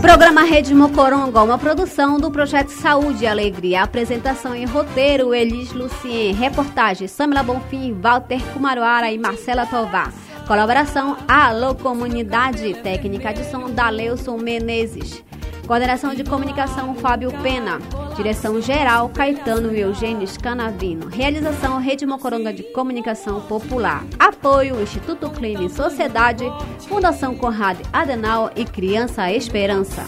Programa Rede Mocoronga, uma produção do Projeto Saúde e Alegria. Apresentação e roteiro, Elis Lucien. Reportagem, Samila Bonfim, Walter Kumaruara e Marcela Tovar. Colaboração, Alô Comunidade. Técnica de som, Daleusson Menezes. Coordenação de comunicação, Fábio Pena. Direção geral, Caetano Eugênio Canavino. Realização, Rede Mocoronga de Comunicação Popular. Apoio, Instituto Clima e Sociedade, Fundação Conrad Adenal e Criança Esperança.